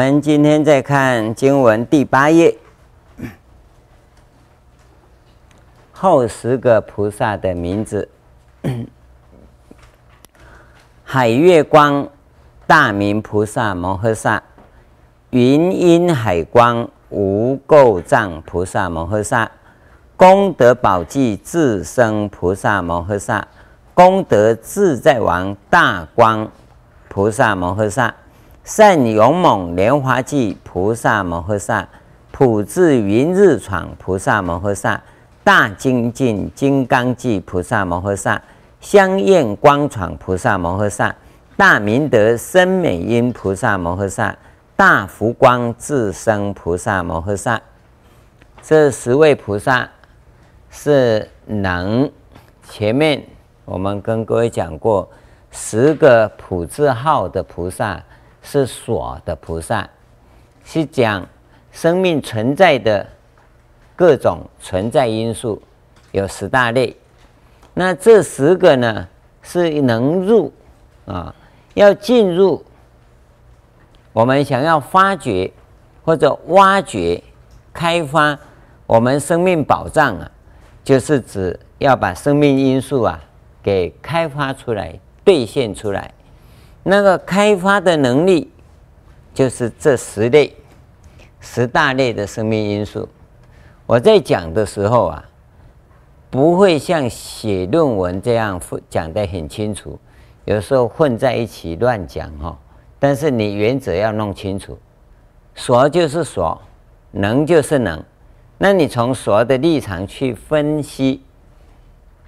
我们今天再看经文第八页，后十个菩萨的名字：海月光大明菩萨摩诃萨，云音海光无垢障菩萨摩诃萨，功德宝济自生菩萨摩诃萨，功德自在王大光菩萨摩诃萨。善勇猛莲华记菩萨摩诃萨，普智云日闯菩萨摩诃萨，大精进金刚记菩萨摩诃萨，香焰光闯菩萨摩诃萨，大明德深美音菩萨摩诃萨，大福光智生菩萨摩诃萨。这十位菩萨是能。前面我们跟各位讲过，十个普字号的菩萨。是所的菩萨，是讲生命存在的各种存在因素，有十大类。那这十个呢，是能入啊，要进入。我们想要发掘或者挖掘、开发我们生命宝藏啊，就是指要把生命因素啊给开发出来、兑现出来。那个开发的能力，就是这十类、十大类的生命因素。我在讲的时候啊，不会像写论文这样讲得很清楚，有时候混在一起乱讲哈。但是你原则要弄清楚，所就是所，能就是能。那你从所的立场去分析，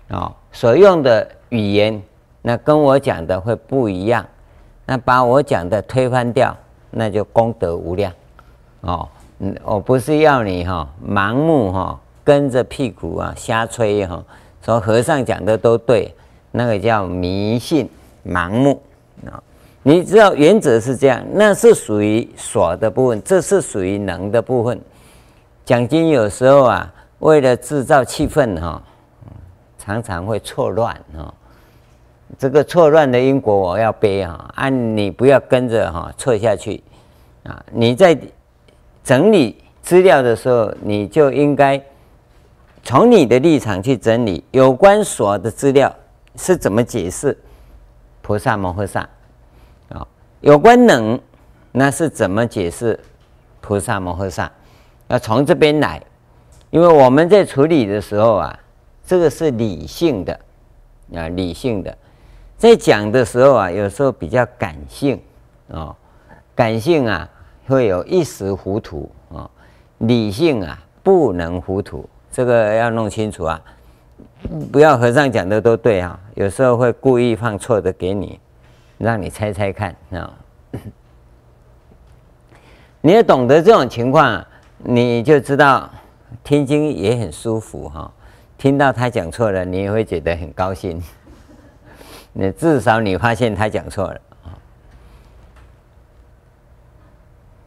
啊，所用的语言，那跟我讲的会不一样。那把我讲的推翻掉，那就功德无量，哦，嗯，我不是要你哈盲目哈跟着屁股啊瞎吹哈，说和尚讲的都对，那个叫迷信盲目啊。你知道原则是这样，那是属于所的部分，这是属于能的部分。讲经有时候啊，为了制造气氛哈，常常会错乱哈。这个错乱的因果我要背啊！按你不要跟着哈错下去啊！你在整理资料的时候，你就应该从你的立场去整理有关所的资料是怎么解释菩萨摩诃萨啊？有关能那是怎么解释菩萨摩诃萨？要从这边来，因为我们在处理的时候啊，这个是理性的啊，理性的。在讲的时候啊，有时候比较感性哦，感性啊会有一时糊涂啊，理性啊不能糊涂，这个要弄清楚啊，不要和尚讲的都对啊，有时候会故意放错的给你，让你猜猜看啊，你要懂得这种情况，你就知道听经也很舒服哈，听到他讲错了，你也会觉得很高兴。那至少你发现他讲错了啊！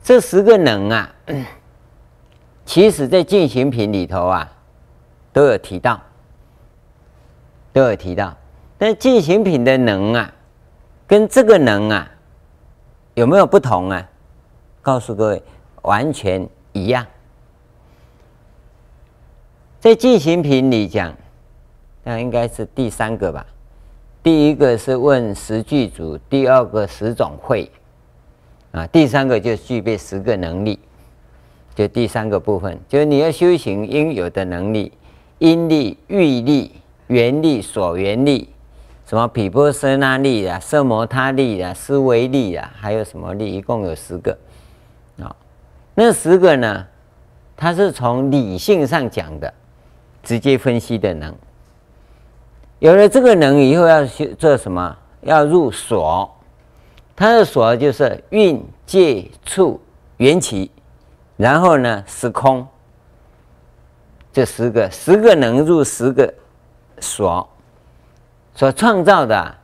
这十个能啊，其实在进行品里头啊，都有提到，都有提到。但进行品的能啊，跟这个能啊，有没有不同啊？告诉各位，完全一样。在进行品里讲，那应该是第三个吧。第一个是问十具足，第二个十种慧，啊，第三个就具备十个能力，就第三个部分，就是你要修行应有的能力，因力、欲力、缘力、所缘力，什么毗波舍那力啊、色摩他力啊、思维力啊，还有什么力，一共有十个，啊，那十个呢，它是从理性上讲的，直接分析的能。有了这个能以后，要去做什么？要入所，它的所就是蕴界处缘起，然后呢，时空，这十个，十个能入十个所，所创造的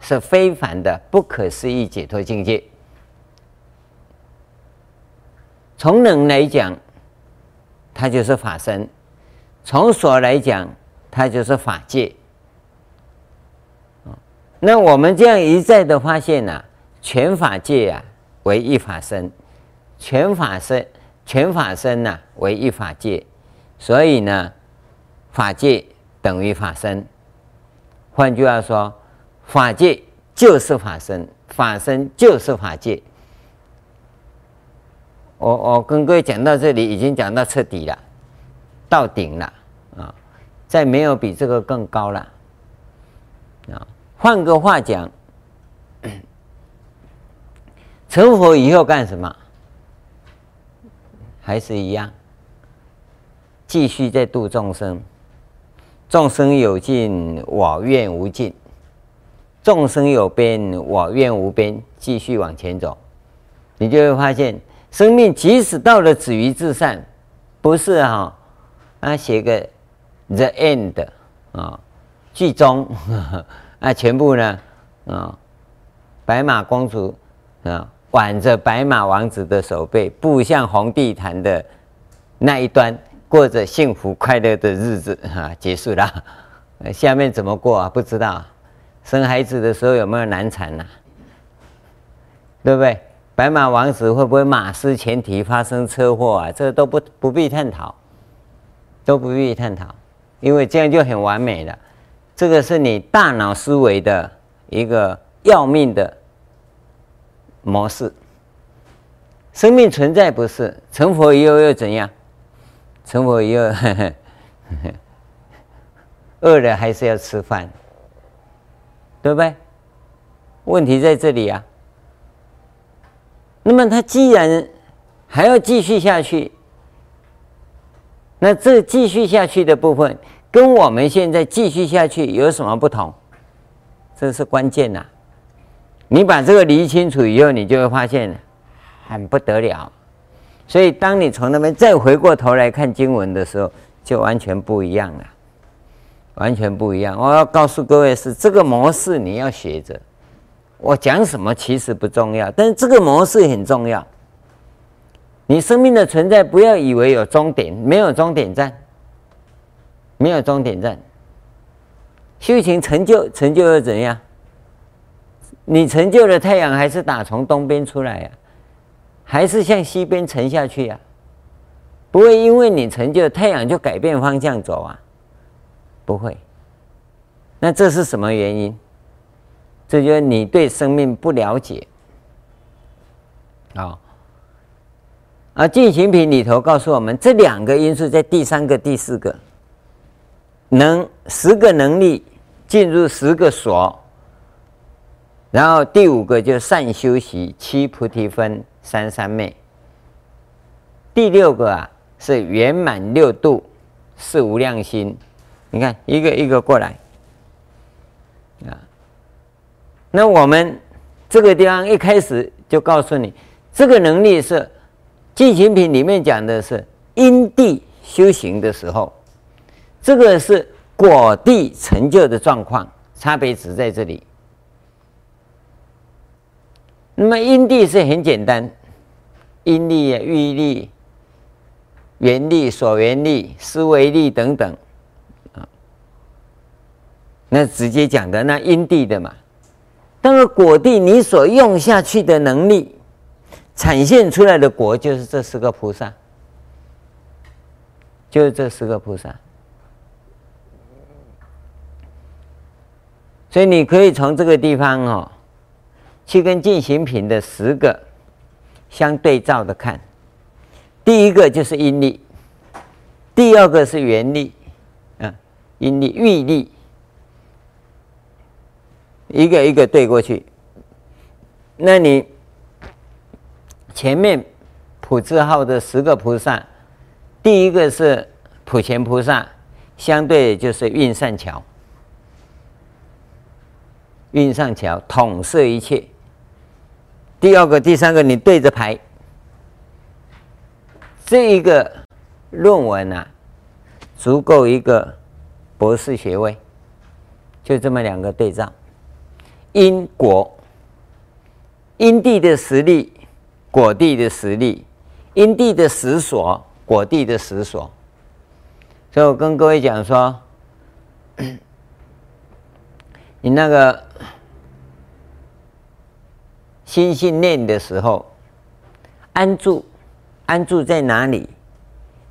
是非凡的不可思议解脱境界。从能来讲，它就是法身；从所来讲，它就是法界。那我们这样一再的发现呢、全法界啊为一法身，全法身，全法身呐、啊、为一法界，所以呢，法界等于法身。换句话说，法界就是法身，法身就是法界。我我跟各位讲到这里，已经讲到彻底了，到顶了啊！再没有比这个更高了啊！换个话讲，成佛以后干什么？还是一样，继续在度众生。众生有尽，我愿无尽；众生有边，我愿无边。继续往前走，你就会发现。生命即使到了止于至善，不是哈、哦、啊写个 the end 啊剧终啊全部呢啊白马公主啊挽着白马王子的手背步向红地毯的那一端，过着幸福快乐的日子啊结束了。下面怎么过啊？不知道。生孩子的时候有没有难产呐、啊？对不对？白马王子会不会马失前蹄发生车祸啊？这都不不必探讨，都不必探讨，因为这样就很完美了。这个是你大脑思维的一个要命的模式。生命存在不是成佛以后又怎样？成佛以后呵呵 饿了还是要吃饭，对不对？问题在这里啊。那么他既然还要继续下去，那这继续下去的部分跟我们现在继续下去有什么不同？这是关键呐！你把这个理清楚以后，你就会发现很不得了。所以，当你从那边再回过头来看经文的时候，就完全不一样了，完全不一样。我要告诉各位是这个模式，你要学着。我讲什么其实不重要，但是这个模式很重要。你生命的存在，不要以为有终点，没有终点站，没有终点站。修行成就，成就又怎样？你成就了太阳，还是打从东边出来呀？还是向西边沉下去呀？不会因为你成就太阳就改变方向走啊？不会。那这是什么原因？这就是你对生命不了解啊！而进行品里头告诉我们，这两个因素在第三个、第四个能十个能力进入十个所，然后第五个就善修习七菩提分三三昧，第六个啊是圆满六度是无量心。你看一个一个过来啊。那我们这个地方一开始就告诉你，这个能力是进行品里面讲的是因地修行的时候，这个是果地成就的状况，差别只在这里。那么因地是很简单，因力啊、喻力、缘力、所缘力、思维力等等啊，那直接讲的那因地的嘛。那个果地，你所用下去的能力，产现出来的果，就是这十个菩萨，就是这十个菩萨。所以你可以从这个地方哦，去跟进行品的十个相对照的看。第一个就是阴力，第二个是元力，啊，阴力、喻力。一个一个对过去，那你前面普字号的十个菩萨，第一个是普贤菩萨，相对就是运善巧，运上桥统摄一切。第二个、第三个你对着排，这一个论文啊，足够一个博士学位，就这么两个对照。因果，因地的实力，果地的实力，因地的实所，果地的实所。所以我跟各位讲说，你那个心性念的时候，安住，安住在哪里？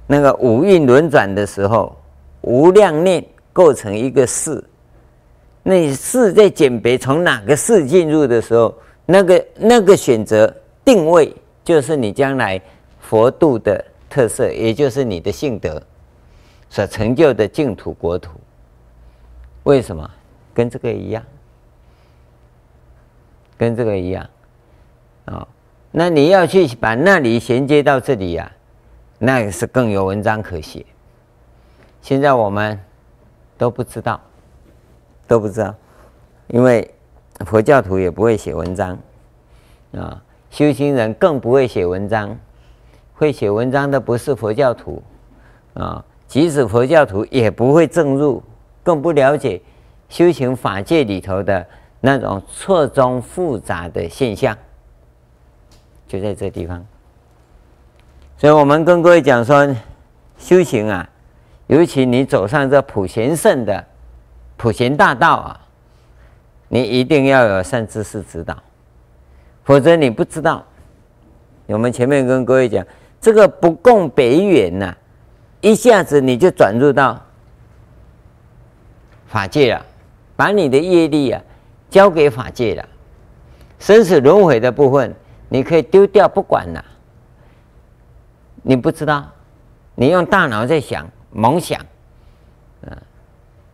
那个五蕴轮转的时候，无量念构成一个识。那识在鉴别从哪个识进入的时候，那个那个选择定位，就是你将来佛度的特色，也就是你的性德所成就的净土国土。为什么？跟这个一样，跟这个一样啊、哦？那你要去把那里衔接到这里呀、啊，那是更有文章可写。现在我们都不知道，都不知道，因为佛教徒也不会写文章啊、哦，修行人更不会写文章。会写文章的不是佛教徒啊、哦，即使佛教徒也不会证入。更不了解修行法界里头的那种错综复杂的现象，就在这地方。所以我们跟各位讲说，修行啊，尤其你走上这普贤圣的普贤大道啊，你一定要有善知识指导，否则你不知道。我们前面跟各位讲，这个不共北远呐，一下子你就转入到。法界了，把你的业力啊交给法界了，生死轮回的部分你可以丢掉不管了。你不知道，你用大脑在想，猛想，啊，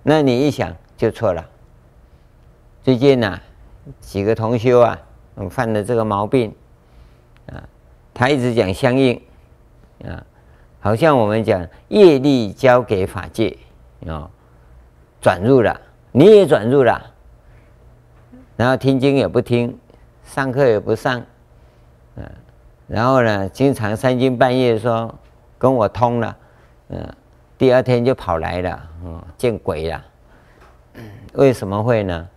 那你一想就错了。最近呢、几个同修啊，犯了这个毛病，啊，他一直讲相应，啊，好像我们讲业力交给法界，啊。转入了，你也转入了，然后听经也不听，上课也不上，嗯，然后呢，经常三更半夜说跟我通了，嗯，第二天就跑来了，嗯，见鬼了，为什么会呢？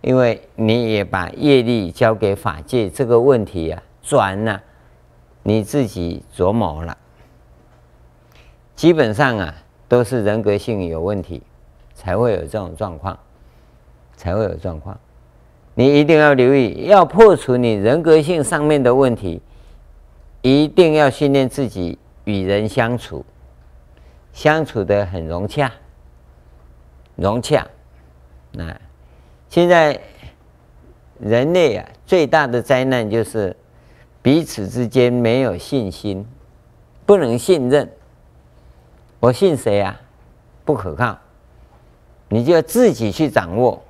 因为你也把业力交给法界这个问题啊，转了，你自己琢磨了，基本上啊，都是人格性有问题。才会有这种状况，才会有状况。你一定要留意，要破除你人格性上面的问题，一定要训练自己与人相处，相处得很融洽，融洽。那现在人类啊，最大的灾难就是彼此之间没有信心，不能信任。我信谁啊？不可靠。你就要自己去掌握，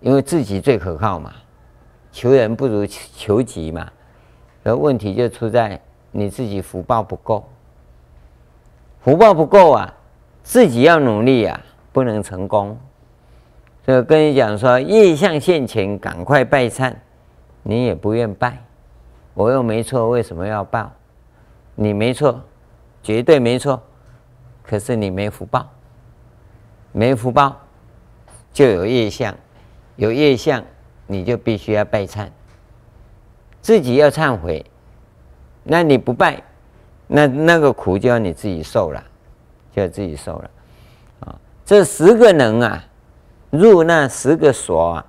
因为自己最可靠嘛。求人不如求己嘛。而问题就出在你自己福报不够，福报不够啊，自己要努力啊，不能成功。所以跟你讲说，业相现前，赶快拜忏。你也不愿拜，我又没错，为什么要报？你没错，绝对没错，可是你没福报。没福报，就有业相，有业相，你就必须要拜忏，自己要忏悔。那你不拜，那那个苦就要你自己受了，就要自己受了。啊，这十个能啊，入那十个所啊，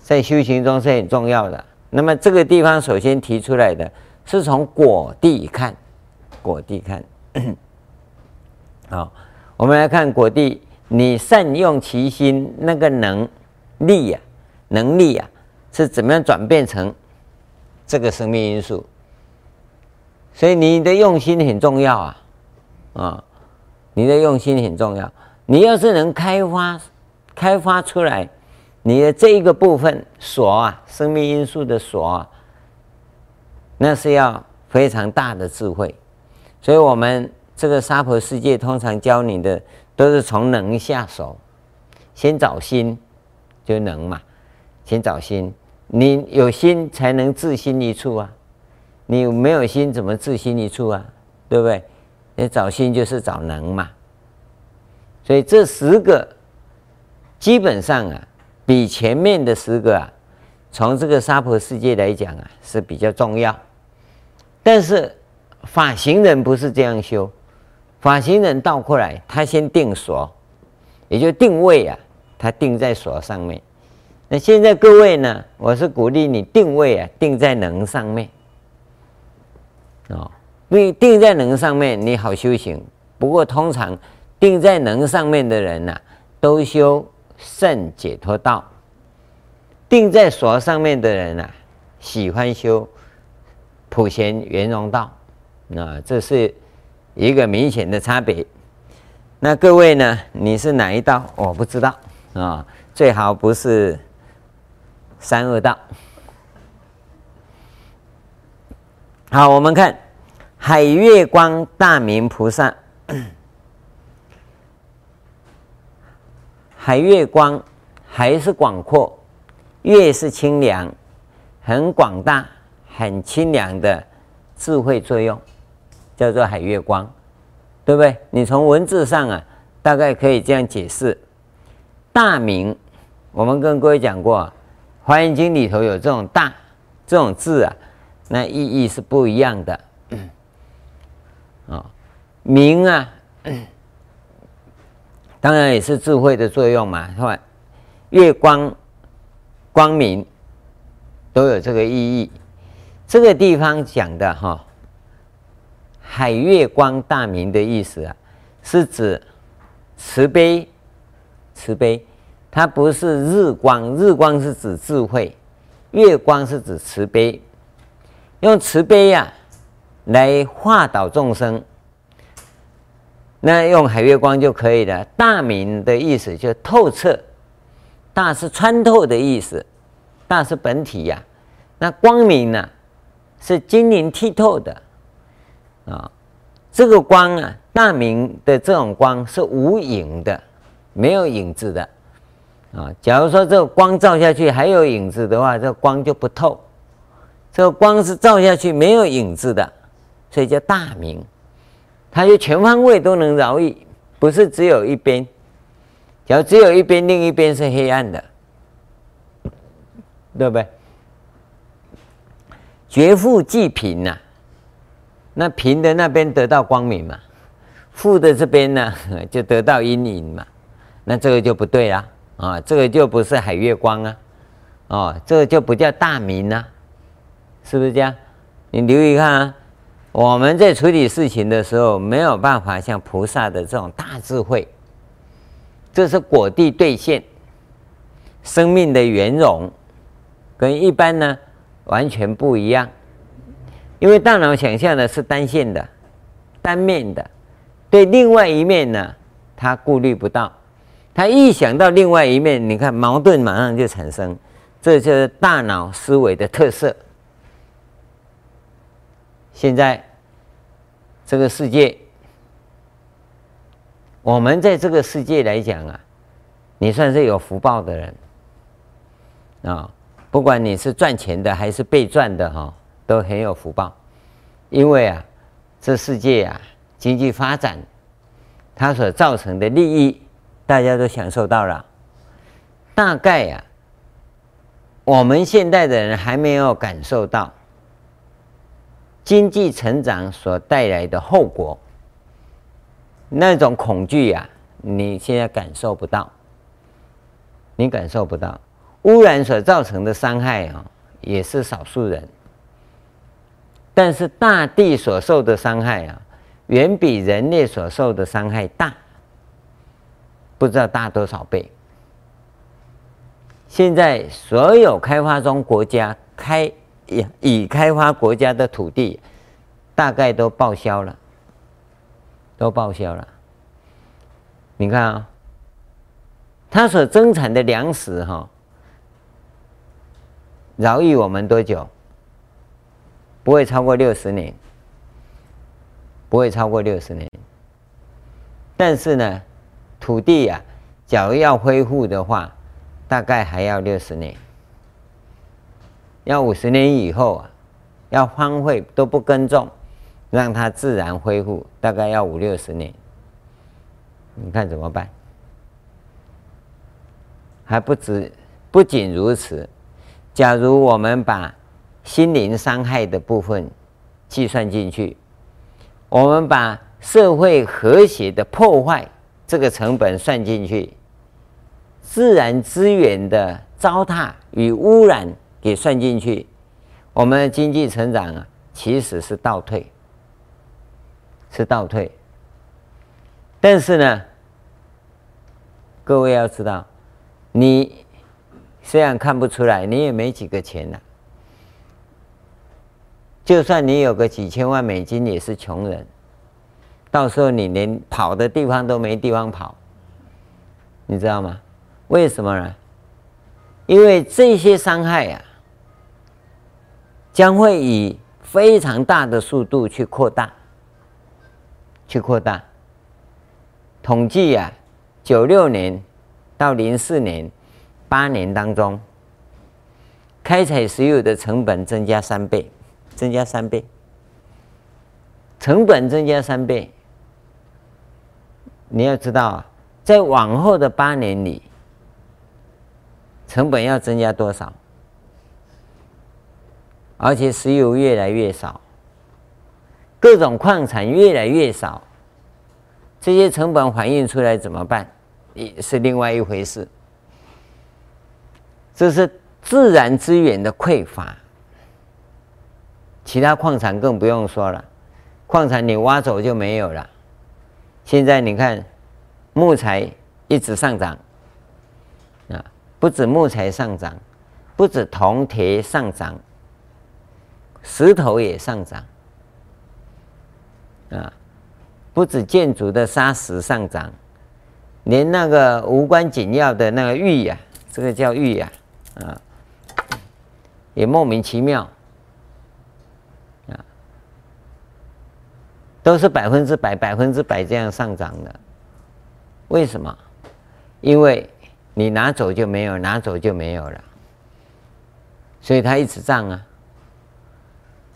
在修行中是很重要的。那么这个地方首先提出来的是从果地看，果地看，好。我们来看果地，你善用其心，那个能力呀、啊，能力呀、啊，是怎么样转变成这个生命因素？所以你的用心很重要啊，啊，你的用心很重要。你要是能开发、开发出来你的这一个部分锁啊，生命因素的锁啊，那是要非常大的智慧。所以我们。这个娑婆世界通常教你的都是从能下手，先找心就能嘛，先找心，你有心才能自心一处啊，你没有心怎么自心一处啊？对不对？你找心就是找能嘛，所以这十个基本上啊，比前面的十个啊，从这个娑婆世界来讲啊是比较重要，但是法行人不是这样修。法行人倒过来，他先定所，也就定位啊，他定在所上面，那现在各位呢，我是鼓励你定位啊，定在能上面。哦，因为定在能上面，你好修行。不过通常定在能上面的人呐、都修圣解脱道；定在所上面的人呐、喜欢修普贤圆融道。那这是一个明显的差别。那各位呢，你是哪一道？我不知道啊、最好不是。三恶道。好，我们看海月光大明菩萨。海月光，海是广阔，月是清凉，很广大、很清凉的智慧作用，叫做海月光，对不对？你从文字上啊，大概可以这样解释。大明，我们跟各位讲过。《华严经》里头有这种“大”这种字啊，那意义是不一样的。啊，明啊，当然也是智慧的作用嘛，是吧？月光、光明都有这个意义。这个地方讲的哈，海月光大明的意思啊，是指慈悲，慈悲。它不是日光，日光是指智慧，月光是指慈悲，用慈悲呀、来化导众生，那用海月光就可以了。大明的意思就透彻，大是穿透的意思，大是本体呀、那光明呢，是晶莹剔透的啊。这个光啊，大明的这种光是无影的，没有影子的。啊，假如说这个光照下去还有影子的话，这个光就不透。这个光是照下去没有影子的，所以叫大明。它就全方位都能饶益，不是只有一边。假如只有一边，另一边是黑暗的，对不对？绝富济贫呐，那贫的那边得到光明嘛，富的这边呢 就得到阴影嘛，那这个就不对啦。啊，这个就不是海月光啊，哦，这个就不叫大明啊，是不是这样？你留意看啊，我们在处理事情的时候，没有办法像菩萨的这种大智慧，这是果地兑现，生命的圆融，跟一般呢完全不一样，因为大脑想象的是单线的、单面的，对另外一面呢，他顾虑不到。他一想到另外一面，你看矛盾马上就产生，这就是大脑思维的特色。现在这个世界，我们在这个世界来讲啊，你算是有福报的人啊，不管你是赚钱的还是被赚的哈，都很有福报，因为啊，这世界啊，经济发展它所造成的利益。大家都享受到了，大概、啊，我们现代的人还没有感受到经济成长所带来的后果，那种恐惧呀、啊，你现在感受不到，你感受不到，污染所造成的伤害啊，也是少数人，但是大地所受的伤害啊，远比人类所受的伤害大。不知道大多少倍。现在所有开发中国家开已开发国家的土地，大概都报销了，都报销了。你看啊，它所增产的粮食哈，饶益我们多久？不会超过六十年，不会超过六十年。但是呢？土地呀、假如要恢复的话，大概还要六十年，要五十年以后啊，要荒废都不耕种，让它自然恢复，大概要五六十年。你看怎么办？还不止，不仅如此，假如我们把心灵伤害的部分计算进去，我们把社会和谐的破坏。这个成本算进去，自然资源的糟蹋与污染给算进去，我们的经济成长啊，其实是倒退，是倒退。但是呢，各位要知道，你虽然看不出来，你也没几个钱呐、就算你有个几千万美金，也是穷人。到时候你连跑的地方都没地方跑，你知道吗？为什么呢？因为这些伤害、啊，将会以非常大的速度去扩大，去扩大。统计、啊，九六年到零四年八年当中，开采石油的成本增加三倍，增加三倍，成本增加三倍。你要知道啊，在往后的八年里。成本要增加多少？而且石油越来越少，各种矿产越来越少，这些成本反映出来怎么办？也是另外一回事。这是自然资源的匮乏，其他矿产更不用说了，矿产你挖走就没有了。现在你看，木材一直上涨。啊不止木材上涨，不止铜铁上涨，石头也上涨啊！不止建筑的砂石上涨，连那个无关紧要的那个玉呀，这个叫玉呀啊，也莫名其妙都是百分之百、百分之百这样上涨的。为什么？因为。你拿走就没有，拿走就没有了，所以它一直涨啊。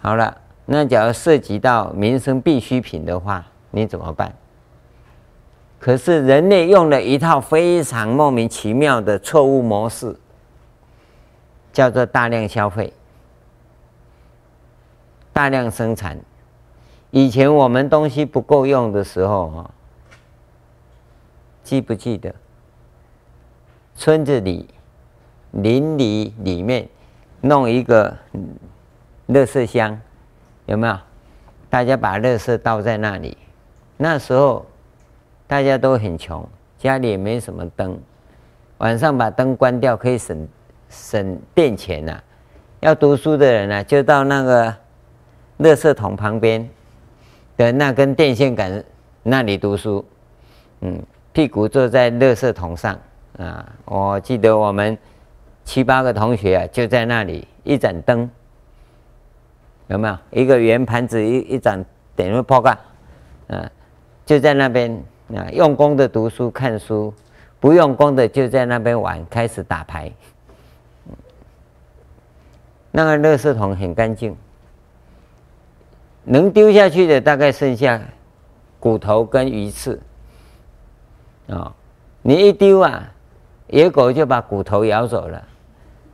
好了，那假如涉及到民生必需品的话，你怎么办？可是人类用了一套非常莫名其妙的错误模式，叫做大量消费、大量生产。以前我们东西不够用的时候啊，记不记得？村子里、邻里里面弄一个垃圾箱，有没有？大家把垃圾倒在那里。那时候大家都很穷，家里也没什么灯，晚上把灯关掉可以省省电钱呐、要读书的人呢、就到那个垃圾桶旁边的那根电线杆那里读书。嗯，屁股坐在垃圾桶上。啊，我记得我们七八个同学啊，就在那里一盏灯，有没有？一个圆盘子一一盏点入破盖，啊，就在那边啊，用功的读书看书，不用功的就在那边玩，开始打牌。那个垃圾桶很干净，能丢下去的大概剩下骨头跟鱼刺，啊，你一丢啊。野狗就把骨头咬走了，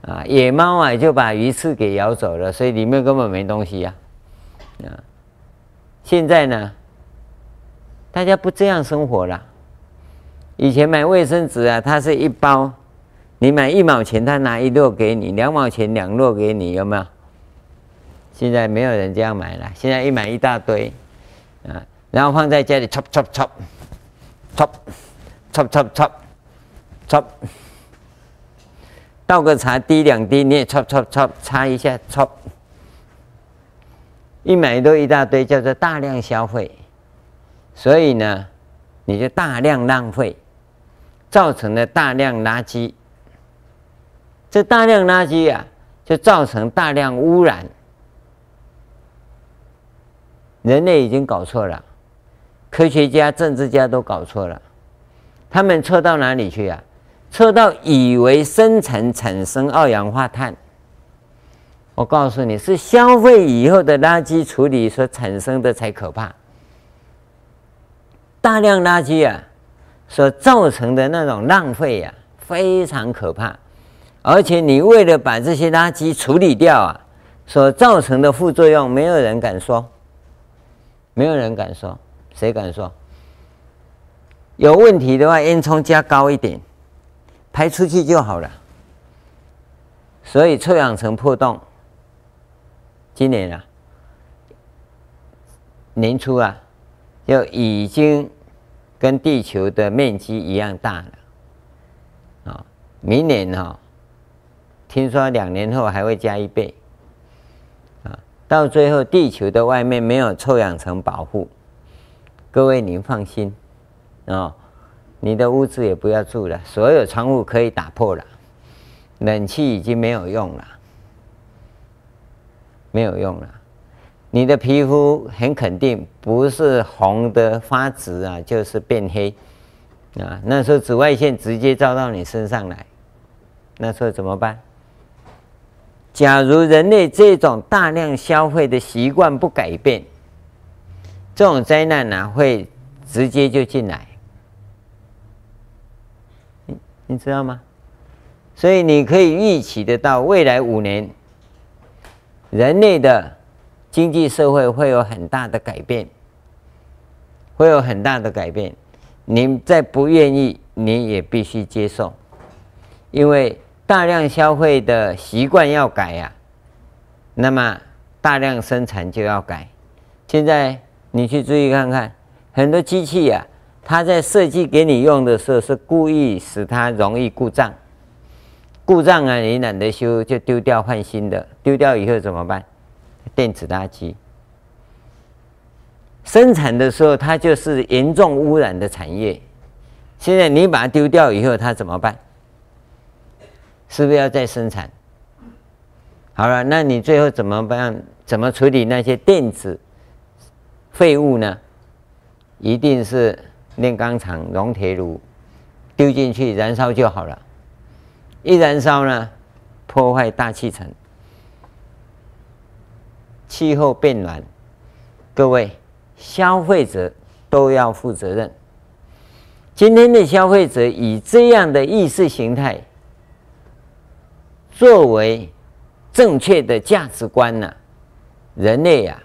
啊，野猫啊就把鱼刺给咬走了，所以里面根本没东西呀，啊，现在呢，大家不这样生活了。以前买卫生纸啊，它是一包，你买一毛钱，他拿一摞给你；两毛钱两摞给你，有没有？现在没有人这样买了，现在一买一大堆，啊，然后放在家里，戳戳戳，戳戳戳戳。擦，倒个茶滴两滴，你也擦擦擦擦一下，擦。一买都一大堆，叫做大量消费。所以呢，你就大量浪费，造成了大量垃圾。这大量垃圾啊，就造成大量污染。人类已经搞错了，科学家、政治家都搞错了，他们错到哪里去呀、啊？测到以为生产产生二氧化碳，我告诉你是消费以后的垃圾处理所产生的才可怕。大量垃圾啊，所造成的那种浪费呀、啊，非常可怕。而且你为了把这些垃圾处理掉啊，所造成的副作用，没有人敢说，没有人敢说，谁敢说？有问题的话，烟囱加高一点。排出去就好了，所以臭氧层破洞，今年啊，年初啊，就已经跟地球的面积一样大了，啊，明年哈，听说两年后还会加一倍，到最后地球的外面没有臭氧层保护，各位您放心，啊，你的屋子也不要住了，所有窗户可以打破了。冷气已经没有用了，没有用了。你的皮肤很肯定不是红的发紫啊，就是变黑啊。那时候紫外线直接照到你身上来，那时候怎么办？假如人类这种大量消费的习惯不改变，这种灾难呢、会直接就进来。你你知道吗？所以你可以预期得到，未来五年，人类的经济社会会有很大的改变，会有很大的改变。你再不愿意，你也必须接受，因为大量消费的习惯要改呀，那么大量生产就要改。现在你去注意看看，很多机器呀，它在设计给你用的时候，是故意使它容易故障。故障啊，你懒得修就丢掉换新的，丢掉以后怎么办？电子垃圾。生产的时候它就是严重污染的产业，现在你把它丢掉以后，它怎么办？是不是要再生产？好了，那你最后怎么办？怎么处理那些电子废物呢？一定是炼钢厂、熔铁炉丢进去燃烧就好了。一燃烧呢，破坏大气层，气候变暖，各位消费者都要负责任。今天的消费者以这样的意识形态作为正确的价值观呢、人类啊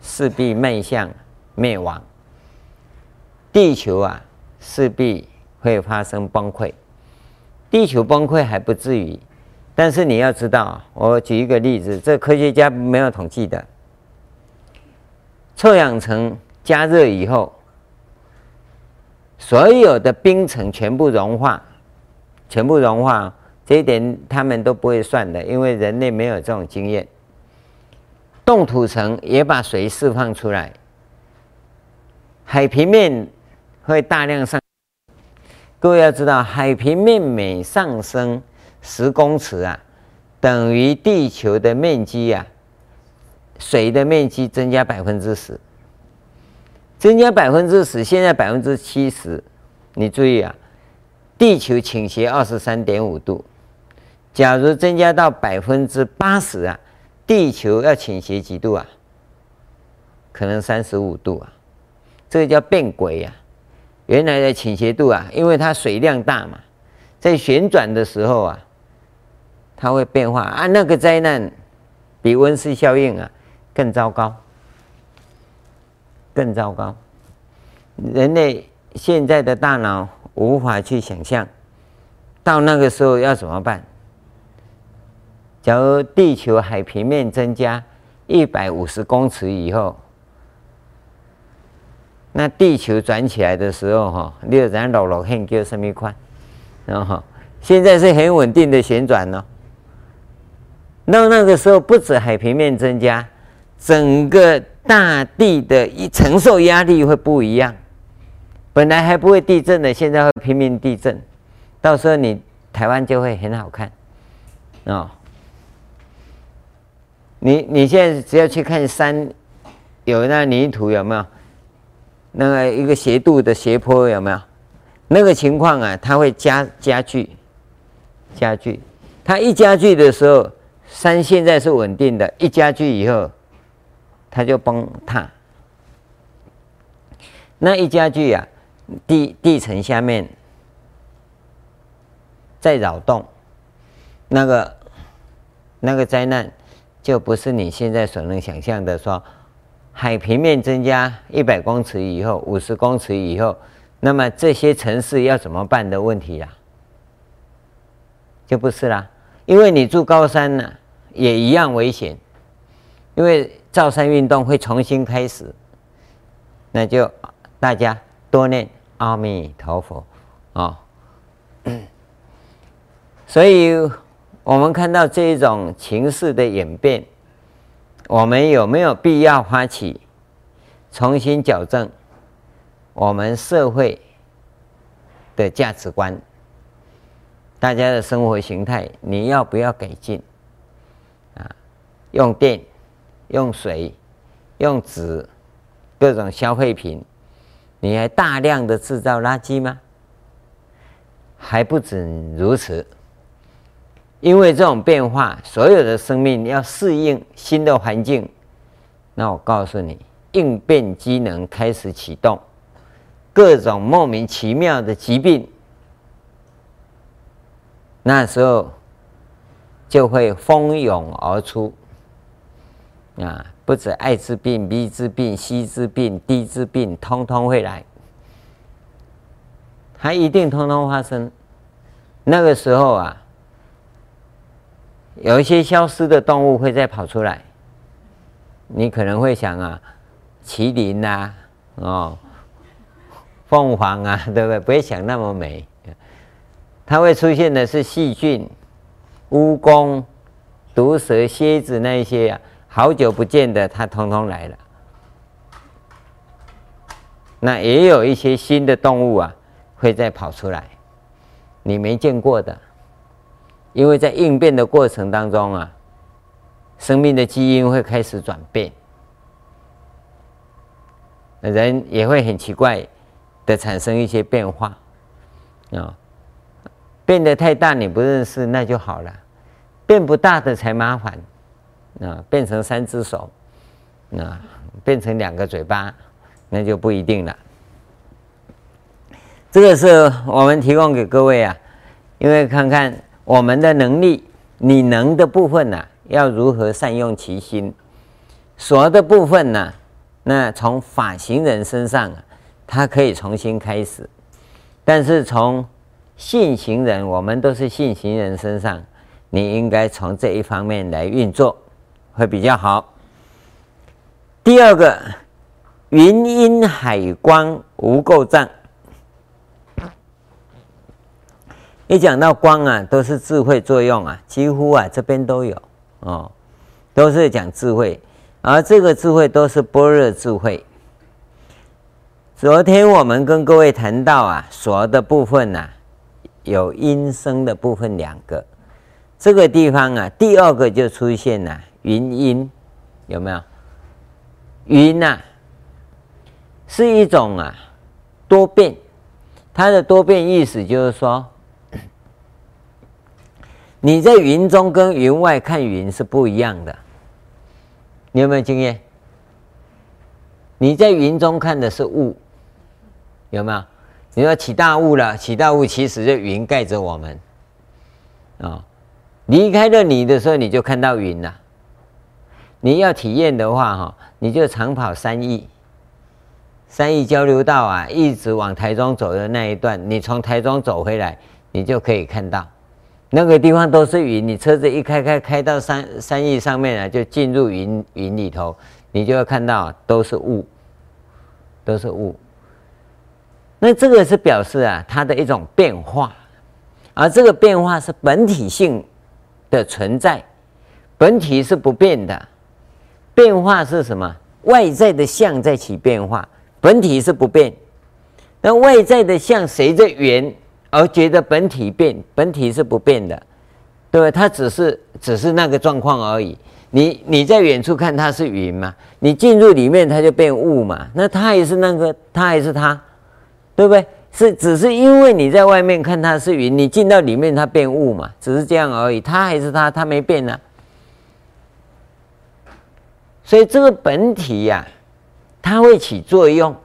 势必迈向灭亡，地球啊势必会发生崩溃。地球崩溃还不至于，但是你要知道，我举一个例子，这科学家没有统计的。臭氧层加热以后，所有的冰层全部融化，全部融化，这一点他们都不会算的，因为人类没有这种经验。冻土层也把水释放出来，海平面会大量上。各位要知道，海平面每上升十公尺啊，等于地球的面积啊，水的面积增加百分之十，增加百分之十，现在百分之七十。你注意啊，地球倾斜二十三点五度，假如增加到百分之八十啊，地球要倾斜几度啊？可能三十五度啊，这个叫变轨呀。原来的倾斜度啊，因为它水量大嘛，在旋转的时候啊，它会变化啊。那个灾难比温室效应啊更糟糕，更糟糕。人类现在的大脑无法去想象，到那个时候要怎么办？假如地球海平面增加一百五十公尺以后。那地球转起来的时候，哈，六然老老很叫什么宽，然后现在是很稳定的旋转呢。那那个时候不止海平面增加，整个大地的一承受压力会不一样。本来还不会地震的，现在会拼命地震。到时候你台湾就会很好看，哦。你你现在只要去看山，有那泥土有没有？那个一个斜度的斜坡有没有？那个情况啊，它会加加剧，加剧。它一加剧的时候，山现在是稳定的，一加剧以后，它就崩塌。那一加剧啊，地地层下面在扰动，那个那个灾难就不是你现在所能想象的说。海平面增加一百公尺以后，五十公尺以后，那么这些城市要怎么办的问题啦？就不是啦。因为你住高山呢、也一样危险，因为造山运动会重新开始，那就大家多念阿弥陀佛啊。所以，我们看到这一种情势的演变，我们有没有必要发起重新矫正我们社会的价值观？大家的生活形态，你要不要改进？啊，用电、用水、用纸，各种消费品，你还大量的制造垃圾吗？还不止如此，因为这种变化，所有的生命要适应新的环境，那我告诉你，应变机能开始启动，各种莫名其妙的疾病。那时候就会蜂拥而出啊！不止艾滋病、B 滋病、C 滋病、D 滋病，通通会来，还一定通通发生。那个时候啊，有一些消失的动物会再跑出来。你可能会想啊，麒麟呐，哦，凤凰啊，对不对？不会想那么美。它会出现的是细菌、蜈蚣、毒蛇、蝎子那一些啊，好久不见的，它通通来了。那也有一些新的动物啊，会再跑出来，你没见过的，因为在应变的过程当中啊，生命的基因会开始转变，人也会很奇怪的产生一些变化啊。变得太大你不认识那就好了，变不大的才麻烦，啊，变成三只手，啊，变成两个嘴巴，那就不一定了。这个是我们提供给各位啊，因为看看我们的能力，你能的部分呢、要如何善用其心；所的部分呢、那从法行人身上啊，他可以重新开始，但是从信行人，我们都是信行人身上，你应该从这一方面来运作，会比较好。第二个，云阴海光无垢障。一讲到光啊，都是智慧作用啊，几乎啊这边都有哦，都是讲智慧，而这个智慧都是般若智慧。昨天我们跟各位谈到啊，所的部分呐、有音声的部分两个，这个地方啊，第二个就出现了云阴，有没有？云呐、是一种啊多变，它的多变意思就是说，你在云中跟云外看云是不一样的，你有没有经验？你在云中看的是雾，有没有？你说起大雾了，起大雾其实就云盖着我们，啊、哦，离开了你的时候，你就看到云了。你要体验的话，哈，你就长跑三义，三义交流道啊，一直往台中走的那一段，你从台中走回来，你就可以看到，那个地方都是云。你车子一开开开到三三义上面啊，就进入云云里头，你就会看到都是雾，都是雾。那这个是表示啊，它的一种变化，而这个变化是本体性的存在，本体是不变的，变化是什么？外在的相在起变化，本体是不变。那外在的相随着缘而觉得本体变，本体是不变的，对不对？它只是只是那个状况而已。你你在远处看它是云嘛，你进入里面它就变雾嘛，那它也是那个，它还是它。对不对？是只是因为你在外面看它是云，你进到里面它变雾嘛，只是这样而已。它还是它，它没变呢、所以这个本体呀、它会起作用。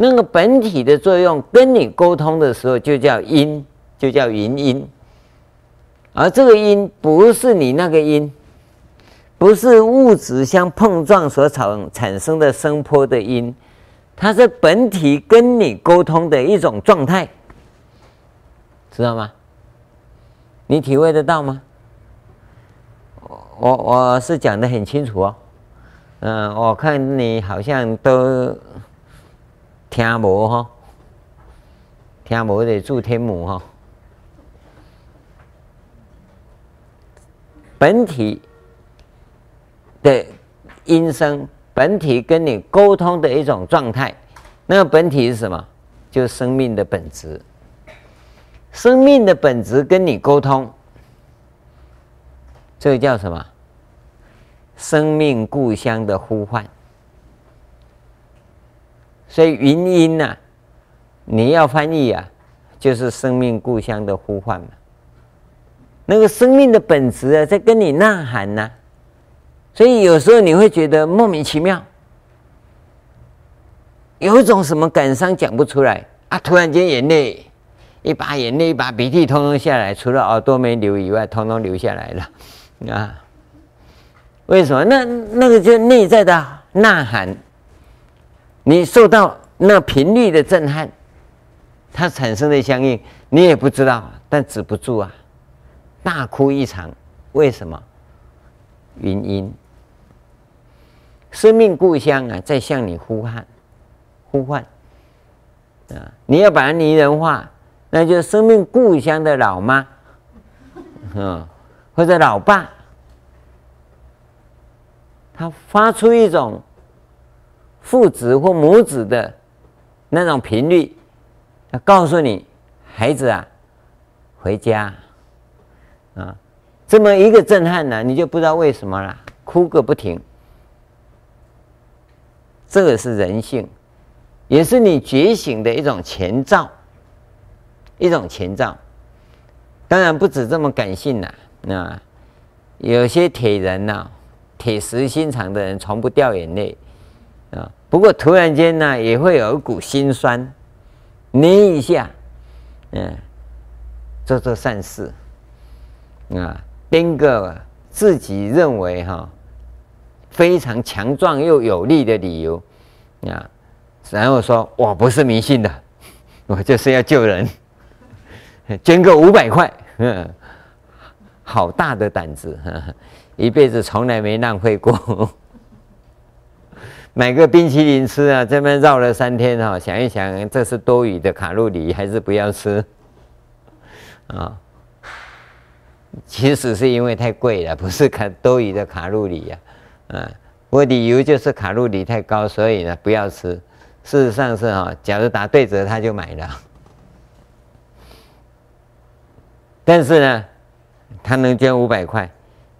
那个本体的作用跟你沟通的时候，就叫音，就叫云音。而这个音不是你那个音，不是物质相碰撞所产产生的声波的音。它是本体跟你沟通的一种状态，知道吗？你体会得到吗？我我是讲得很清楚哦。嗯，我看你好像都听无哈，听无的助天母哈。本体的音声，本体跟你沟通的一种状态，那个本体是什么？就是生命的本质。生命的本质跟你沟通，这个叫什么？生命故乡的呼唤。所以云音呐、你要翻译啊，就是生命故乡的呼唤嘛。那个生命的本质啊，在跟你呐喊呐、所以有时候你会觉得莫名其妙，有一种什么感伤讲不出来啊，突然间眼泪。一把眼泪，一把鼻涕，通通下来，除了耳朵没流以外，通通流下来了，啊？为什么？那那个就内在的呐喊，你受到那频率的震撼，它产生的相应，你也不知道，但止不住啊，大哭一场。为什么？云音，生命故乡啊，在向你呼喊，呼唤啊！你要把它拟人化。那就是生命故乡的老妈，嗯，或者老爸，他发出一种父子或母子的那种频率，他告诉你，孩子啊，回家，啊，这么一个震撼呢，你就不知道为什么了，哭个不停。这个是人性，也是你觉醒的一种前兆。一种前兆，当然不止这么感性呐。啊，有些铁人呐，铁石心肠的人从不掉眼泪啊。不过突然间呢，也会有一股心酸，捏一下，嗯，做做善事啊，编个自己认为哈非常强壮又有力的理由啊，然后说我不是迷信的，我就是要救人。捐个五百块，嗯，好大的胆子，一辈子从来没浪费过。买个冰淇淋吃啊，这边绕了三天哈，想一想，这是多余的卡路里，还是不要吃啊？其实是因为太贵了，不是卡多余的卡路里呀，啊，我理由就是卡路里太高，所以呢不要吃。事实上是哈，假如打对折，他就买了。但是呢，他能捐五百块，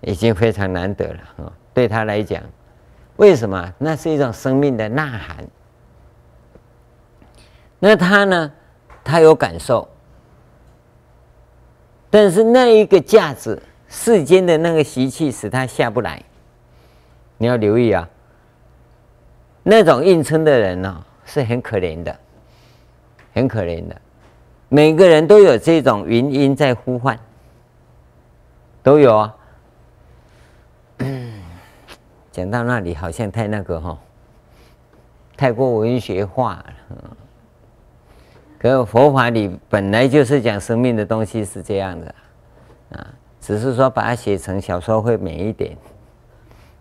已经非常难得了啊！对他来讲，为什么？那是一种生命的呐喊。那他呢？他有感受，但是那一个架子，世间的那个习气使他下不来。你要留意啊，那种硬撑的人呢、哦，是很可怜的，很可怜的。每个人都有这种云音在呼唤，都有啊。讲到那里好像太那个哈，太过文学化了。可是佛法里本来就是讲生命的东西是这样的啊，只是说把它写成小说会美一点。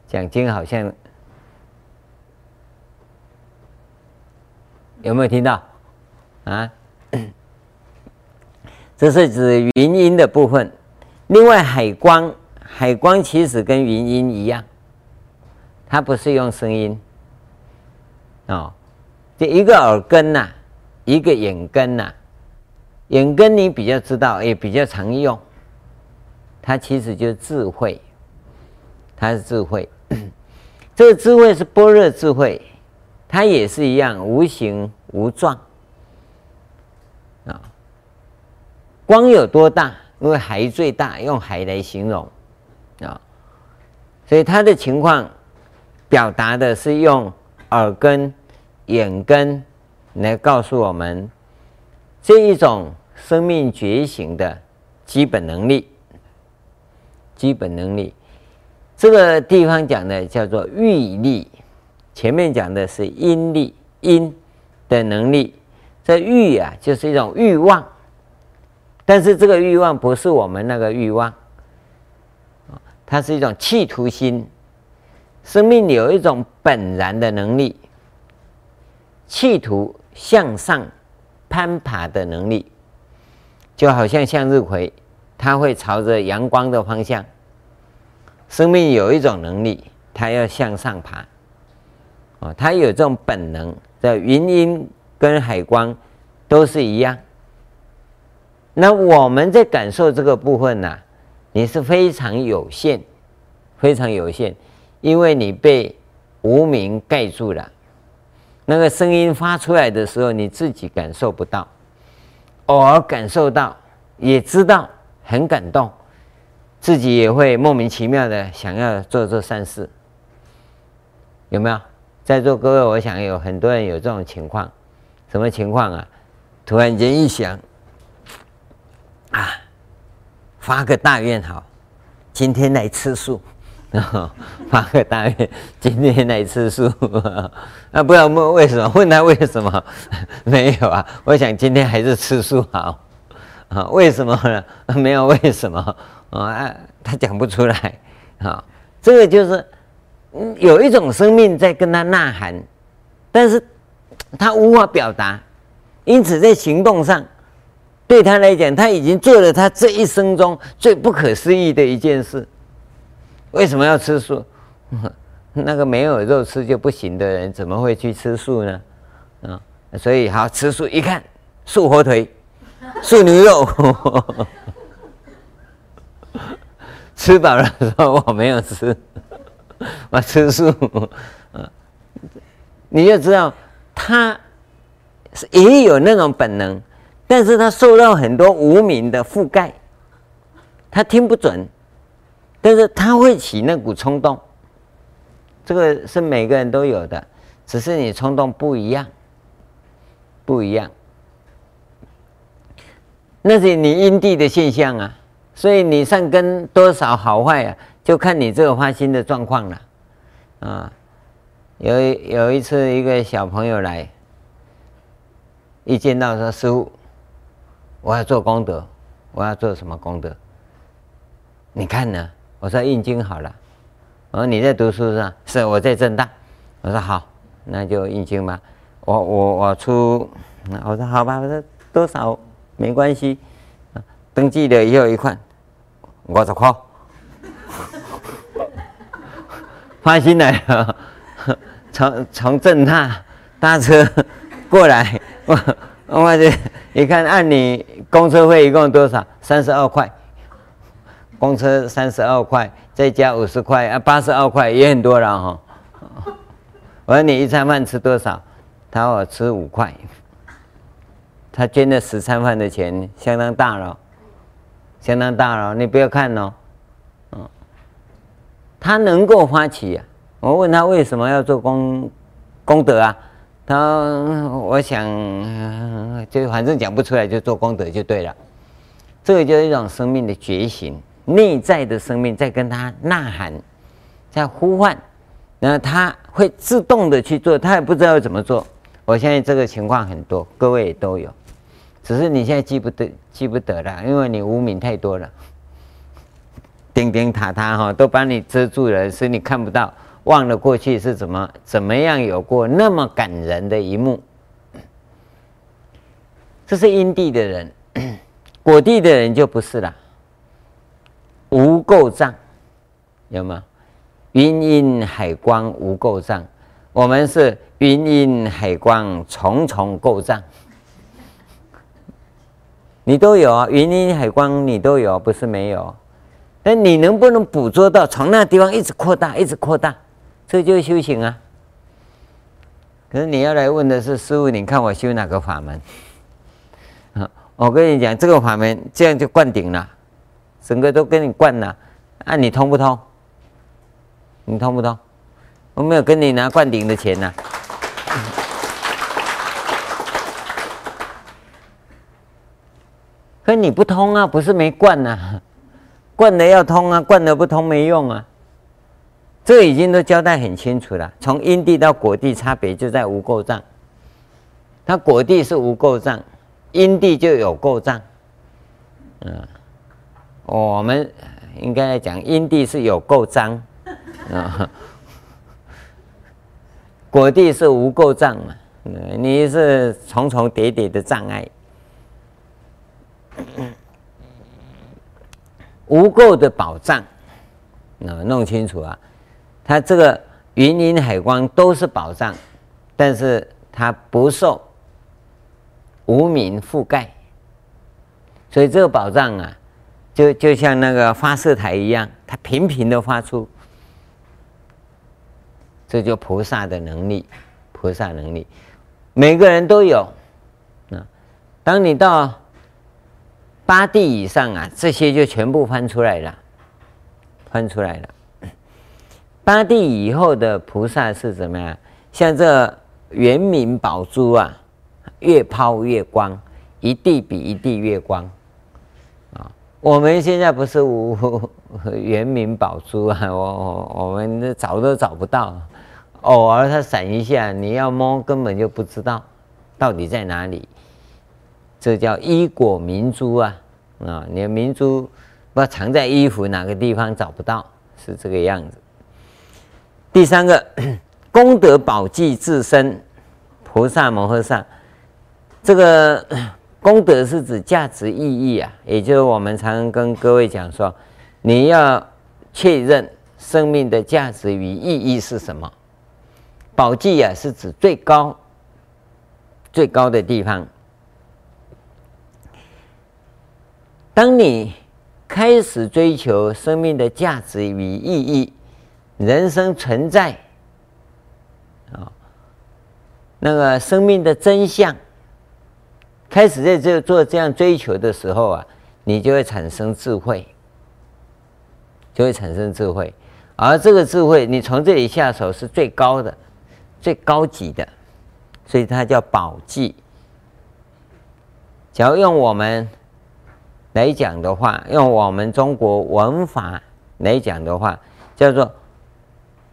讲经好像有没有听到啊？这是指云音的部分。另外，海光，海光其实跟云音一样，它不是用声音。哦，这一个耳根呐、一个眼根呐、眼根你比较知道，也比较常用。它其实就是智慧，它是智慧。这个智慧是般若智慧，它也是一样，无形无状。啊。光有多大？因为海最大，用海来形容啊，所以它的情况表达的是用耳根、眼根来告诉我们这一种生命觉醒的基本能力。基本能力，这个地方讲的叫做欲力，前面讲的是阴力，阴的能力。这欲啊，就是一种欲望。但是这个欲望不是我们那个欲望，它是一种企图心。生命有一种本然的能力，企图向上攀爬的能力，就好像向日葵，它会朝着阳光的方向。生命有一种能力，它要向上爬，哦，它有这种本能。的云阴跟海光都是一样。那我们在感受这个部分呢、啊，你是非常有限，非常有限，因为你被无名盖住了。那个声音发出来的时候，你自己感受不到，偶尔感受到，也知道很感动，自己也会莫名其妙的想要做做善事，有没有？在座各位，我想有很多人有这种情况，什么情况啊？突然间一想。啊，发个大愿好，今天来吃素，然 后发个大愿，今天来吃素。啊，不知道问为什么？问他为什么？没有啊，我想今天还是吃素好。啊，为什么呢？没有为什么啊？他讲不出来。啊，这个就是有一种生命在跟他呐喊，但是 他无法表达，因此在行动上。对他来讲，他已经做了他这一生中最不可思议的一件事。为什么要吃素？那个没有肉吃就不行的人，怎么会去吃素呢？啊，所以好吃素，一看素火腿、素牛肉，吃饱了说我没有吃，我吃素。嗯你就知道他也有那种本能。但是他受到很多无名的覆盖，他听不准，但是他会起那股冲动，这个是每个人都有的，只是你冲动不一样，不一样，那是你因地的现象啊，所以你善根多少好坏啊，就看你这个发心的状况了，啊，有有一次一个小朋友来，一见到说师傅。我要做功德，我要做什么功德？你看呢？我说印经好了。我说你在读书是吧？是，我在正大。我说好，那就印经吧。我我我出，我说好吧。我说多少没关系。登记了以后一看，我就靠，发心来了，从从正大搭车过来，我我这一看按你。公车费一共多少？三十二块。公车三十二块，再加五十块啊，八十二块也很多了哈。我说你一餐饭吃多少？他说我吃五块。他捐了十餐饭的钱，相当大了，相当大了。你不要看哦，嗯，他能够发起啊。我问他为什么要做功功德啊？他，我想，就反正讲不出来，就做功德就对了。这个就是一种生命的觉醒，内在的生命在跟他呐喊，在呼唤，然后他会自动的去做，他也不知道怎么做。我相信这个情况很多，各位也都有，只是你现在记不得，记不得了，因为你无名太多了，钉钉塔塔哈都把你遮住了，所以你看不到。忘了过去是怎么怎么样有过那么感人的一幕，这是因地的人，果地的人就不是了。无垢障，有吗？云阴海光无垢障，我们是云阴海光重重垢障，你都有啊，云阴海光你都有，不是没有。但你能不能捕捉到，从那地方一直扩大，一直扩大？这就是修行啊！可是你要来问的是师父，你看我修哪个法门？啊，我跟你讲，这个法门这样就灌顶了，整个都跟你灌了，啊，你通不通？你通不通？我没有跟你拿灌顶的钱呐、啊。可你不通啊，不是没灌呐、啊，灌的要通啊，灌的不通没用啊。这已经都交代很清楚了，从因地到果地差别就在无垢障。它果地是无垢障，因地就有垢障。嗯，我们应该来讲，因地是有够脏啊，果地是无够障嘛。你是重重叠叠的障碍，无垢的宝藏，那弄清楚啊，它这个云林海光都是宝藏，但是它不受无明覆盖。所以这个宝藏啊，就就像那个发射台一样，它频频的发出，这就菩萨的能力，菩萨能力，每个人都有。啊，当你到八地以上啊，这些就全部翻出来了，翻出来了。八地以后的菩萨是怎么样？像这圆明宝珠啊，越抛越光，一地比一地越光。我们现在不是无 圆明宝珠啊，我我我们找都找不到，偶尔它闪一下，你要摸根本就不知道到底在哪里。这叫衣果明珠啊啊！你的明珠不藏在衣服哪个地方找不到，是这个样子。第三个 功德宝济自身菩萨摩诃萨，这个。功德是指价值意义啊，也就是我们常跟各位讲说，你要确认生命的价值与意义是什么。宝济啊，是指最高、最高的地方。当你开始追求生命的价值与意义，人生存在啊，那个生命的真相。开始在这做这样追求的时候啊，你就会产生智慧，就会产生智慧，而这个智慧你从这里下手是最高的、最高级的，所以它叫宝记。假如用我们来讲的话，用我们中国文法来讲的话，叫做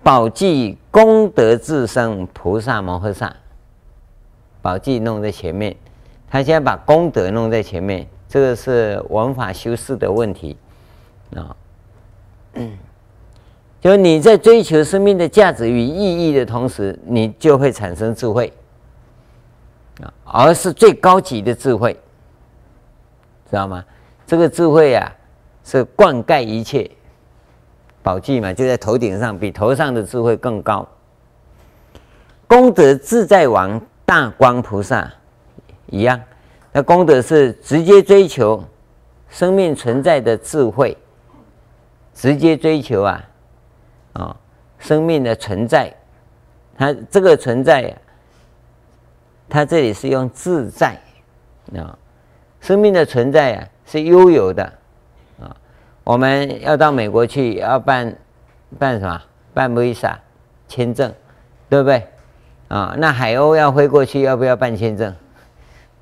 宝济功德自生菩萨摩诃萨，宝济弄在前面。他现在把功德弄在前面，这个是文法修饰的问题啊。就你在追求生命的价值与意义的同时，你就会产生智慧啊，而是最高级的智慧，知道吗？这个智慧啊，是灌溉一切，宝济嘛，就在头顶上，比头上的智慧更高。功德自在王大光菩萨。一样，那功德是直接追求生命存在的智慧，直接追求啊，啊，生命的存在，它这个存在，它这里是用自在啊，生命的存在啊是悠游的啊，我们要到美国去要办办什么？办 visa 签证，对不对？啊，那海鸥要飞过去要不要办签证？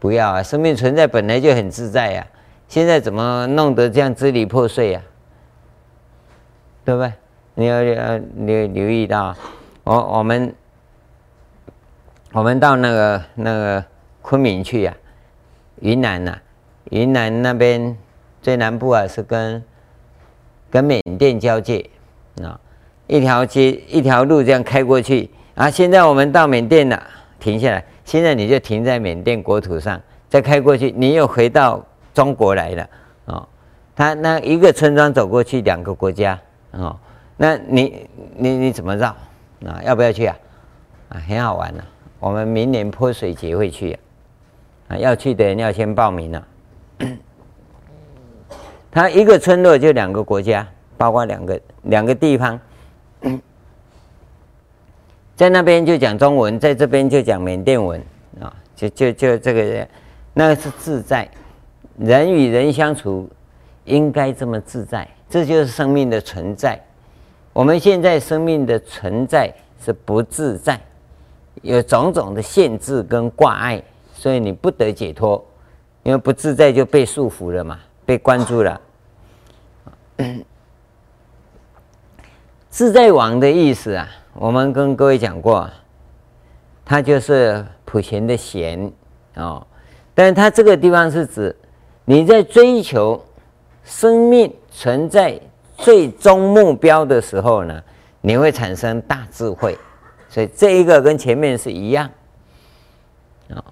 不要啊！生命存在本来就很自在呀，现在怎么弄得这样支离破碎呀？对不对？你要要留留意到，我我们我们到那个那个昆明去呀，云南呐，云南那边最南部啊是跟跟缅甸交界啊，一条街一条路这样开过去啊。现在我们到缅甸了，停下来。现在你就停在缅甸国土上，再开过去，你又回到中国来了，哦。他那一个村庄走过去，两个国家，哦。那你你你怎么绕？啊，要不要去啊？啊，很好玩的，我们明年泼水节会去啊，啊，要去的人要先报名了，他一个村落就两个国家，包括两个两个地方。在那边就讲中文，在这边就讲缅甸文啊，就就就这个，那个是自在，人与人相处应该这么自在，这就是生命的存在。我们现在生命的存在是不自在，有种种的限制跟挂碍，所以你不得解脱，因为不自在就被束缚了嘛，被关住了。自在王的意思啊。我们跟各位讲过，他就是普贤的贤哦，但是他这个地方是指你在追求生命存在最终目标的时候呢，你会产生大智慧。所以这一个跟前面是一样啊。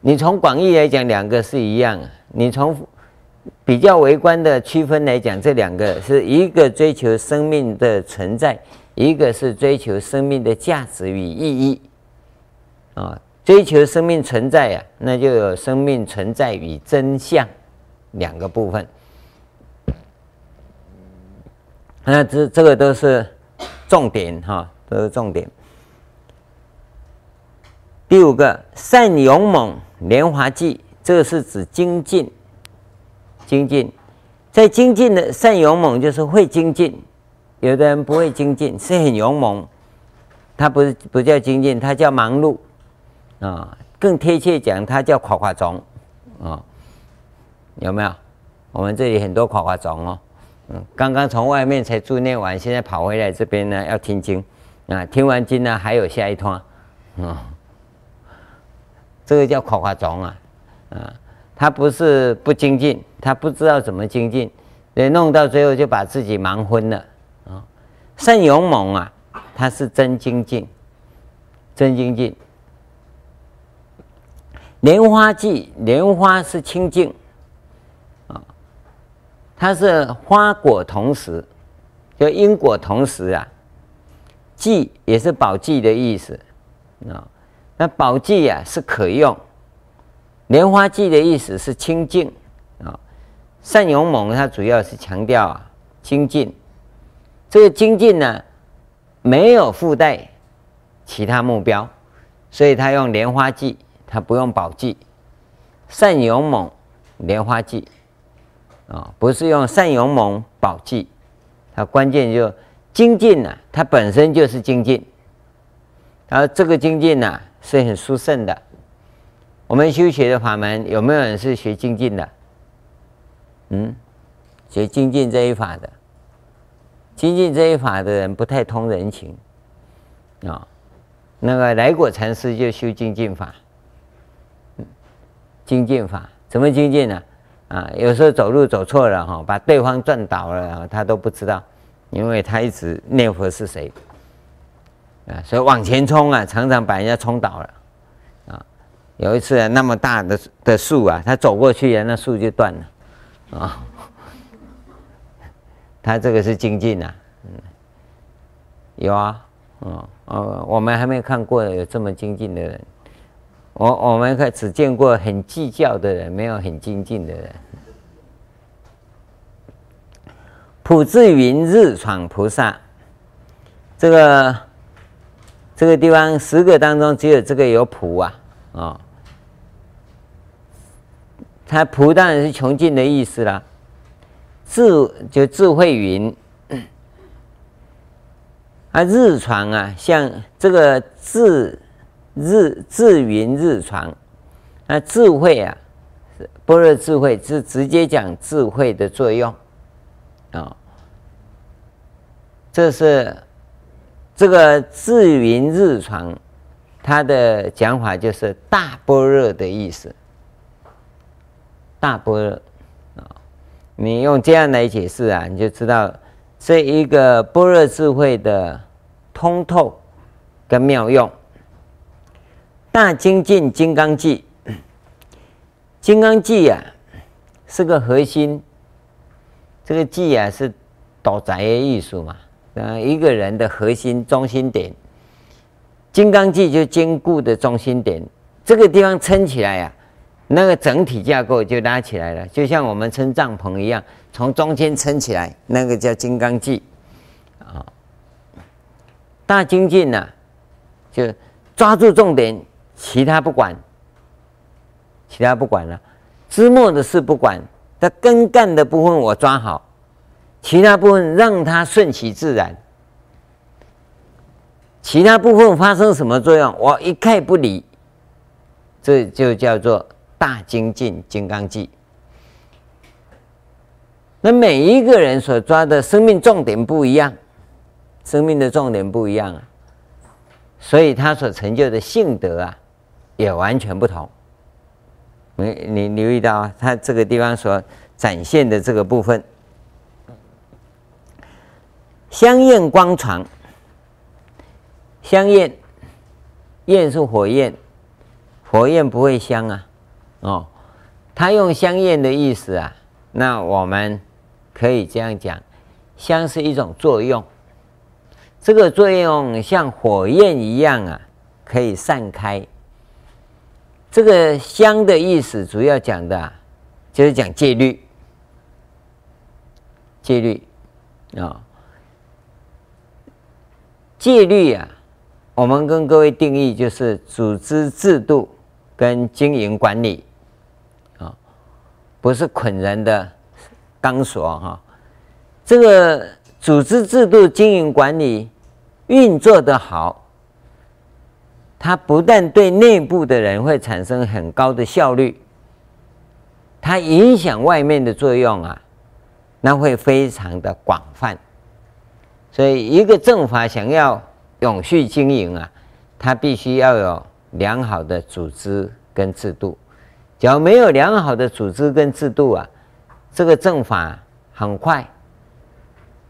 你从广义来讲，两个是一样；你从比较微观的区分来讲，这两个是一个追求生命的存在，一个是追求生命的价值与意义啊。追求生命存在啊，那就有生命存在与真相两个部分。那这这个都是重点哈，都是重点。第五个善勇猛莲华记，这个是指精进。精进，在精进的善勇猛就是会精进，有的人不会精进，是很勇猛，他不是不叫精进，他叫忙碌啊。更贴切讲，他叫垮垮种啊。有没有？我们这里很多垮垮种哦。嗯，刚刚从外面才住念完，现在跑回来这边呢，要听经啊。听完经呢，还有下一趟啊。这个叫垮垮种啊，啊。他不是不精进，他不知道怎么精进，所以弄到最后就把自己忙昏了啊！善勇猛啊，他是真精进，真精进。莲花记，莲花是清净啊，它是花果同时，就因果同时啊。记也是宝记的意思啊，那宝记啊是可用。莲花记的意思是清净啊，善勇猛，它主要是强调啊精进。这个精进呢，没有附带其他目标，所以他用莲花记，他不用宝记。善勇猛，莲花记啊，不是用善勇猛宝记。它关键就精进呢，它本身就是精进，然后这个精进呢是很殊胜的。我们修学的法门有没有人是学精进的？嗯，学精进这一法的，精进这一法的人不太通人情。啊、那个来果禅师就修精进法，精进法。怎么精进呢？啊，有时候走路走错了哈，把对方撞倒了，他都不知道，因为他一直念佛是谁。啊，所以往前冲啊，常常把人家冲倒了。有一次啊，那么大的的树啊，他走过去啊，那树就断了，啊，他这个是精进啊，嗯，有啊，嗯，哦，我们还没看过有这么精进的人，我我们可只见过很计较的人，没有很精进的人。普智云日闯菩萨，这个这个地方十个当中只有这个有普啊，啊。他普当然是穷尽的意思啦，智就智慧云，啊日闯啊，像这个智日智云日闯，那智慧啊，般若智慧是直接讲智慧的作用啊，这是这个智云日闯，它的讲法就是大般若的意思。大般若。啊，你用这样来解释啊，你就知道这一个般若智慧的通透跟妙用。大精进金刚记，金刚记啊是个核心，这个记啊是导宅的艺术嘛，啊一个人的核心中心点，金刚记就坚固的中心点，这个地方撑起来呀、那个整体架构就拉起来了，就像我们撑帐篷一样，从中间撑起来，那个叫金刚记啊。大精进呢，就抓住重点，其他不管，其他不管了，枝末的事不管，但根干的部分我抓好，其他部分让它顺其自然，其他部分发生什么作用，我一概不理，这就叫做。大精进金刚记，那每一个人所抓的生命重点不一样，生命的重点不一样啊，所以他所成就的性德啊，也完全不同。你你留意到它这个地方所展现的这个部分，相应光传，香焰，焰是火焰，火焰不会香啊，哦，他用香焰的意思啊，那我们可以这样讲，香是一种作用，这个作用像火焰一样啊，可以散开。这个香的意思主要讲的啊，就是讲戒律。戒律啊，戒律啊，我们跟各位定义就是组织制度跟经营管理啊，不是捆人的钢索哈。这个组织制度、经营管理运作得好，它不但对内部的人会产生很高的效率，它影响外面的作用啊。那会非常的广泛，所以一个政法想要永续经营啊，它必须要有良好的组织跟制度。假如没有良好的组织跟制度啊，这个政法很快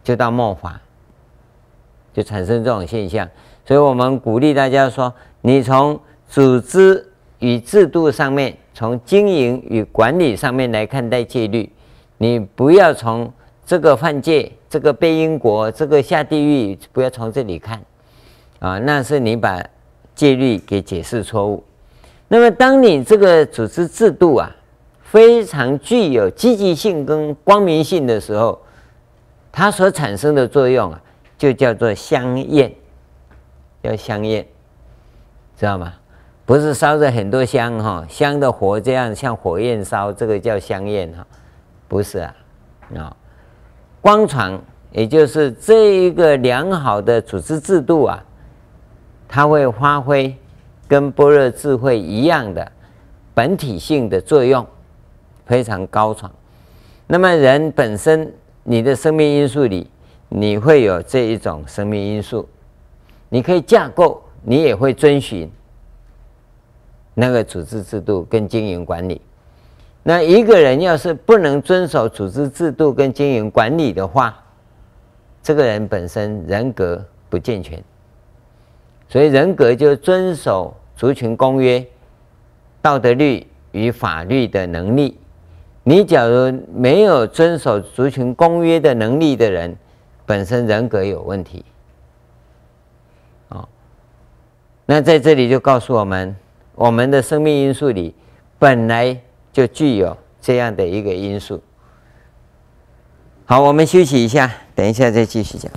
就到末法，就产生这种现象。所以我们鼓励大家说，你从组织与制度上面，从经营与管理上面来看待戒律。你不要从这个犯戒，这个背因果，这个下地狱，不要从这里看，啊，那是你把戒律给解释错误。那么，当你这个组织制度啊，非常具有积极性跟光明性的时候，它所产生的作用啊，就叫做香焰，叫香焰，知道吗？不是烧着很多香哈，香的火这样像火焰烧，这个叫香焰哈。不是啊，啊，光传也就是这一个良好的组织制度啊，它会发挥跟般若智慧一样的本体性的作用，非常高传。那么人本身，你的生命因素里，你会有这一种生命因素，你可以架构，你也会遵循那个组织制度跟经营管理。那一个人要是不能遵守组织制度跟经营管理的话，这个人本身人格不健全，所以人格就遵守族群公约、道德律与法律的能力。你假如没有遵守族群公约的能力的人，本身人格有问题。哦，那在这里就告诉我们，我们的生命因素里本来。就具有这样的一个因素。好，我们休息一下，等一下再继续讲。